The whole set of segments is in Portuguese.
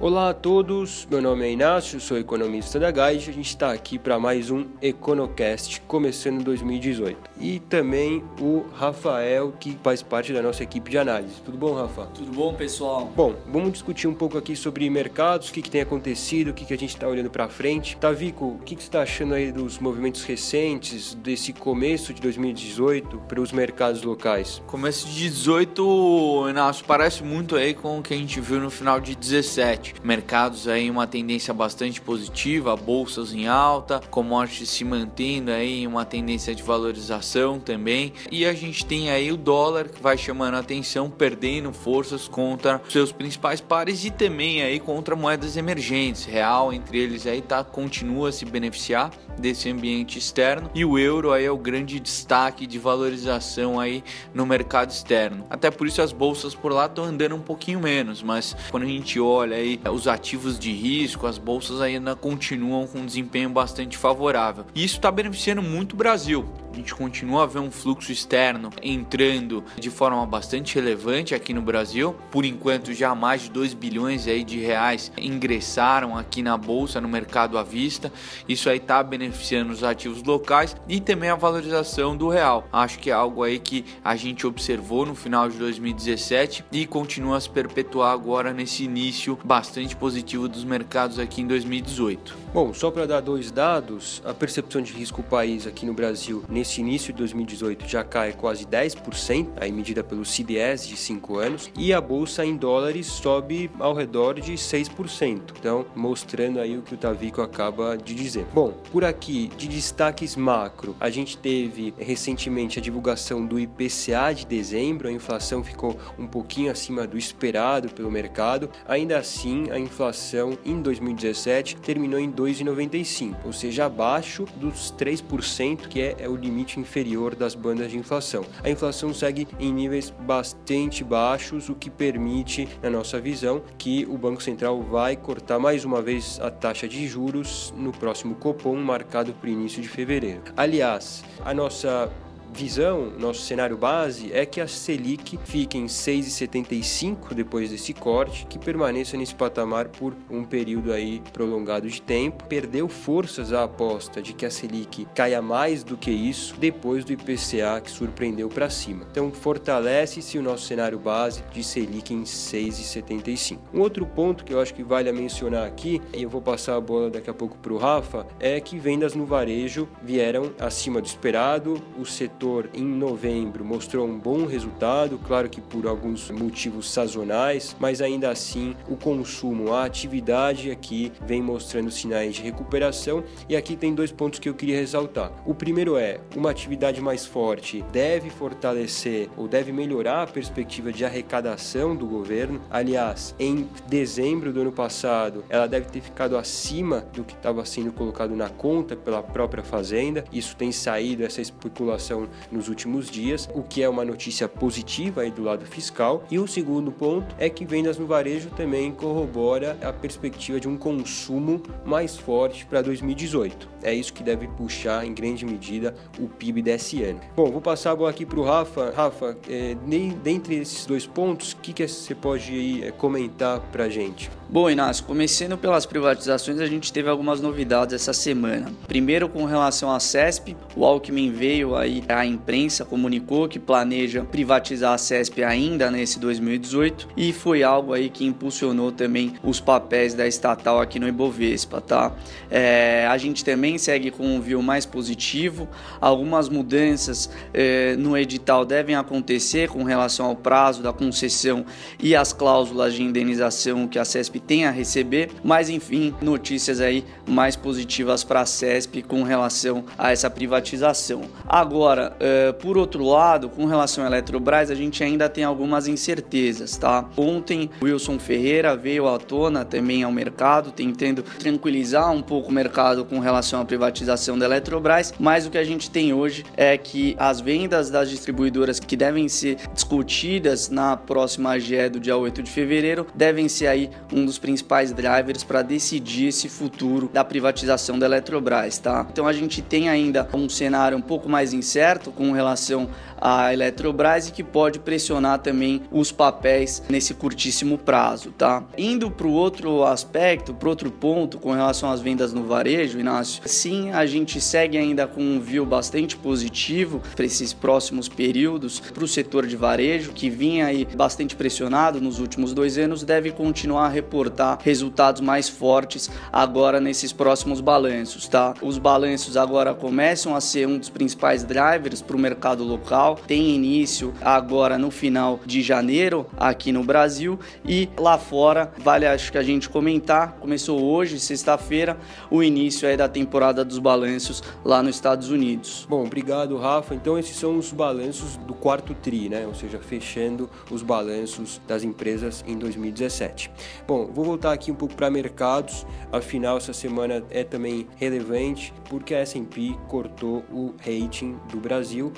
Olá a todos, meu nome é Inácio, sou economista da Guide. A gente está aqui para mais um EconoCast começando 2018. E também o Rafael, que faz parte da nossa equipe de análise. Tudo bom, Rafa? Tudo bom, pessoal? Bom, vamos discutir um pouco aqui sobre mercados, o que, que tem acontecido, o que, que a gente está olhando para frente. Tavico, o que, que você está achando aí dos movimentos recentes, desse começo de 2018 para os mercados locais? Começo de 18, Inácio, parece muito aí com o que a gente viu no final de 17 mercados aí uma tendência bastante positiva, bolsas em alta, commodities se mantendo aí uma tendência de valorização também. E a gente tem aí o dólar que vai chamando a atenção, perdendo forças contra seus principais pares e também aí contra moedas emergentes. Real entre eles aí tá continua a se beneficiar desse ambiente externo e o euro aí é o grande destaque de valorização aí no mercado externo. Até por isso as bolsas por lá estão andando um pouquinho menos, mas quando a gente olha aí os ativos de risco, as bolsas ainda continuam com um desempenho bastante favorável. E isso está beneficiando muito o Brasil. A gente continua a ver um fluxo externo entrando de forma bastante relevante aqui no Brasil. Por enquanto, já mais de 2 bilhões aí de reais ingressaram aqui na bolsa, no mercado à vista. Isso aí está beneficiando os ativos locais e também a valorização do real. Acho que é algo aí que a gente observou no final de 2017 e continua a se perpetuar agora nesse início bastante positivo dos mercados aqui em 2018. Bom, só para dar dois dados, a percepção de risco país aqui no Brasil nesse início de 2018 já cai quase 10%, aí medida pelo CDS de 5 anos, e a bolsa em dólares sobe ao redor de 6%. Então, mostrando aí o que o Tavico acaba de dizer. Bom, por aqui, de destaques macro, a gente teve recentemente a divulgação do IPCA de dezembro, a inflação ficou um pouquinho acima do esperado pelo mercado, ainda assim a inflação em 2017 terminou em 2,95, ou seja, abaixo dos 3% que é, é o limite limite inferior das bandas de inflação. A inflação segue em níveis bastante baixos, o que permite, na nossa visão, que o Banco Central vai cortar mais uma vez a taxa de juros no próximo Copom, marcado para o início de fevereiro. Aliás, a nossa visão, nosso cenário base é que a Selic fique em 6,75 depois desse corte, que permaneça nesse patamar por um período aí prolongado de tempo. Perdeu forças a aposta de que a Selic caia mais do que isso depois do IPCA que surpreendeu para cima. Então fortalece-se o nosso cenário base de Selic em 6,75. Um outro ponto que eu acho que vale a mencionar aqui, e eu vou passar a bola daqui a pouco para o Rafa, é que vendas no varejo vieram acima do esperado, o setor setor em novembro mostrou um bom resultado, claro que por alguns motivos sazonais, mas ainda assim o consumo, a atividade aqui vem mostrando sinais de recuperação e aqui tem dois pontos que eu queria ressaltar. O primeiro é uma atividade mais forte deve fortalecer ou deve melhorar a perspectiva de arrecadação do governo. Aliás, em dezembro do ano passado, ela deve ter ficado acima do que estava sendo colocado na conta pela própria fazenda. Isso tem saído essa especulação nos últimos dias, o que é uma notícia positiva aí do lado fiscal. E o segundo ponto é que vendas no varejo também corrobora a perspectiva de um consumo mais forte para 2018. É isso que deve puxar em grande medida o PIB desse ano. Bom, vou passar a bola aqui para o Rafa. Rafa, é, dentre esses dois pontos, o que, que você pode é, comentar para a gente? Bom, Inácio, começando pelas privatizações, a gente teve algumas novidades essa semana. Primeiro, com relação à CESP, o Alckmin veio aí à imprensa, comunicou que planeja privatizar a CESP ainda nesse 2018 e foi algo aí que impulsionou também os papéis da estatal aqui no Ibovespa, tá? É, a gente também segue com um view mais positivo, algumas mudanças é, no edital devem acontecer com relação ao prazo da concessão e as cláusulas de indenização que a CESP tem a receber, mas enfim, notícias aí mais positivas para a CESP com relação a essa privatização. Agora, uh, por outro lado, com relação à Eletrobras, a gente ainda tem algumas incertezas, tá? Ontem, Wilson Ferreira veio à tona também ao mercado, tentando tranquilizar um pouco o mercado com relação à privatização da Eletrobras, mas o que a gente tem hoje é que as vendas das distribuidoras que devem ser discutidas na próxima AGE do dia 8 de fevereiro devem ser aí um dos dos principais drivers para decidir esse futuro da privatização da Eletrobras, tá? Então a gente tem ainda um cenário um pouco mais incerto incerto com relação à Eletrobras e que pode pressionar também os papéis nesse curtíssimo prazo, tá? Indo para o outro aspecto, para outro ponto com relação às vendas no varejo, Inácio, sim, a gente segue ainda com um view bastante positivo para esses próximos períodos para o setor de varejo, que vinha aí bastante pressionado nos últimos dois anos, deve continuar a reportar resultados mais fortes agora nesses próximos balanços, tá? Os balanços agora começam a ser um dos principais drivers para o mercado local, tem início agora no final de janeiro aqui no Brasil e lá fora, vale acho que a gente comentar, começou hoje, sexta-feira, o início aí da temporada dos balanços lá nos Estados Unidos. Bom, obrigado Rafa. Então esses são os balanços do quarto tri, né? Ou seja, fechando os balanços das empresas em 2017. Bom, vou voltar aqui um pouco para mercados. Afinal, essa semana é também relevante porque a S&P cortou o rating do Brasil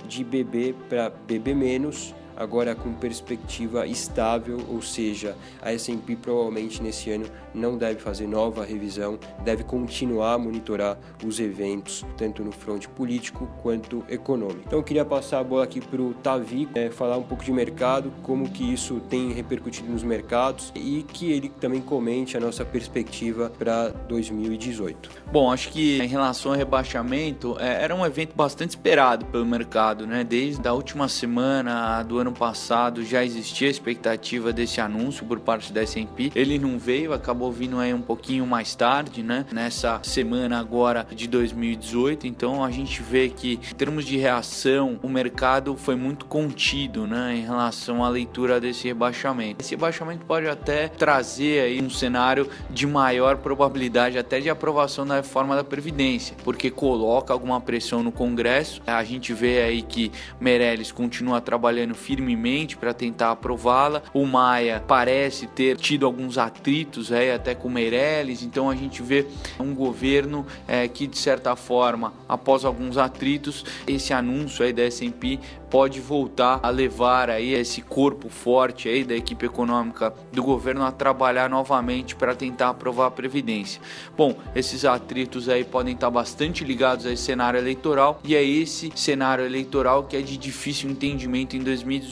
de BB para BB- agora com perspectiva estável, ou seja, a S&P provavelmente nesse ano não deve fazer nova revisão, deve continuar a monitorar os eventos tanto no fronte político quanto econômico. Então eu queria passar a bola aqui para o Tavi, é, falar um pouco de mercado, como que isso tem repercutido nos mercados e que ele também comente a nossa perspectiva para 2018. Bom, acho que em relação ao rebaixamento, é, era um evento bastante esperado pelo mercado, né? Desde a última semana do ano passado já existia a expectativa desse anúncio por parte da S&P. Ele não veio, acabou vindo aí um pouquinho mais tarde, né? Nessa semana agora de 2018. Então a gente vê que em termos de reação, o mercado foi muito contido, né? Em relação à leitura desse rebaixamento. Esse rebaixamento pode até trazer aí um cenário de maior probabilidade até de aprovação da reforma da Previdência, porque coloca alguma pressão no Congresso. A gente vê aí que Meirelles continua trabalhando firme firmemente para tentar aprová-la. O Maia parece ter tido alguns atritos aí, até com Meirelles, então a gente vê um governo é, que, de certa forma, após alguns atritos, esse anúncio aí da S&P pode voltar a levar aí esse corpo forte aí da equipe econômica do governo a trabalhar novamente para tentar aprovar a previdência. Bom, esses atritos aí podem estar bastante ligados a esse cenário eleitoral e é esse cenário eleitoral que é de difícil entendimento em 2018.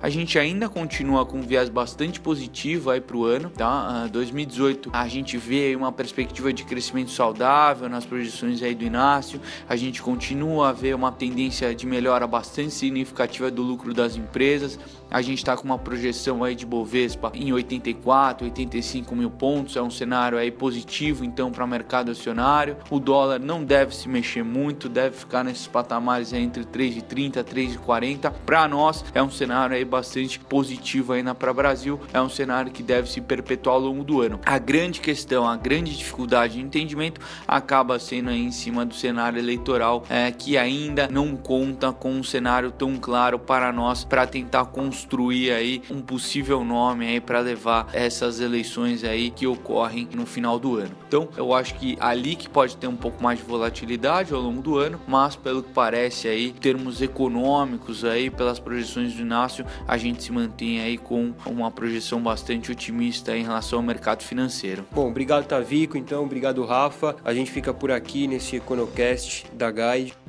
A gente ainda continua com um viés bastante positivo aí para o ano, tá? 2018 ah, a gente vê uma perspectiva de crescimento saudável nas projeções aí do Inácio, a gente continua a ver uma tendência de melhora bastante significativa do lucro das empresas. A gente está com uma projeção aí de Bovespa em 84, 85 mil pontos, é um cenário aí positivo então para o mercado acionário. O dólar não deve se mexer muito, deve ficar nesses patamares entre 3,30 e 3,40. Para nós é um cenário aí bastante positivo aí na para Brasil, é um cenário que deve se perpetuar ao longo do ano. A grande questão, a grande dificuldade de entendimento acaba sendo aí em cima do cenário eleitoral, é, que ainda não conta com um cenário tão claro para nós para tentar construir aí um possível nome aí para levar essas eleições aí que ocorrem no final do ano. Então, eu acho que ali que pode ter um pouco mais de volatilidade ao longo do ano, mas pelo que parece aí, em termos econômicos aí, pelas projeções do Inácio, a gente se mantém aí com uma projeção bastante otimista em relação ao mercado financeiro. Bom, obrigado Tavico, então, obrigado Rafa. A gente fica por aqui nesse Econocast da Guide.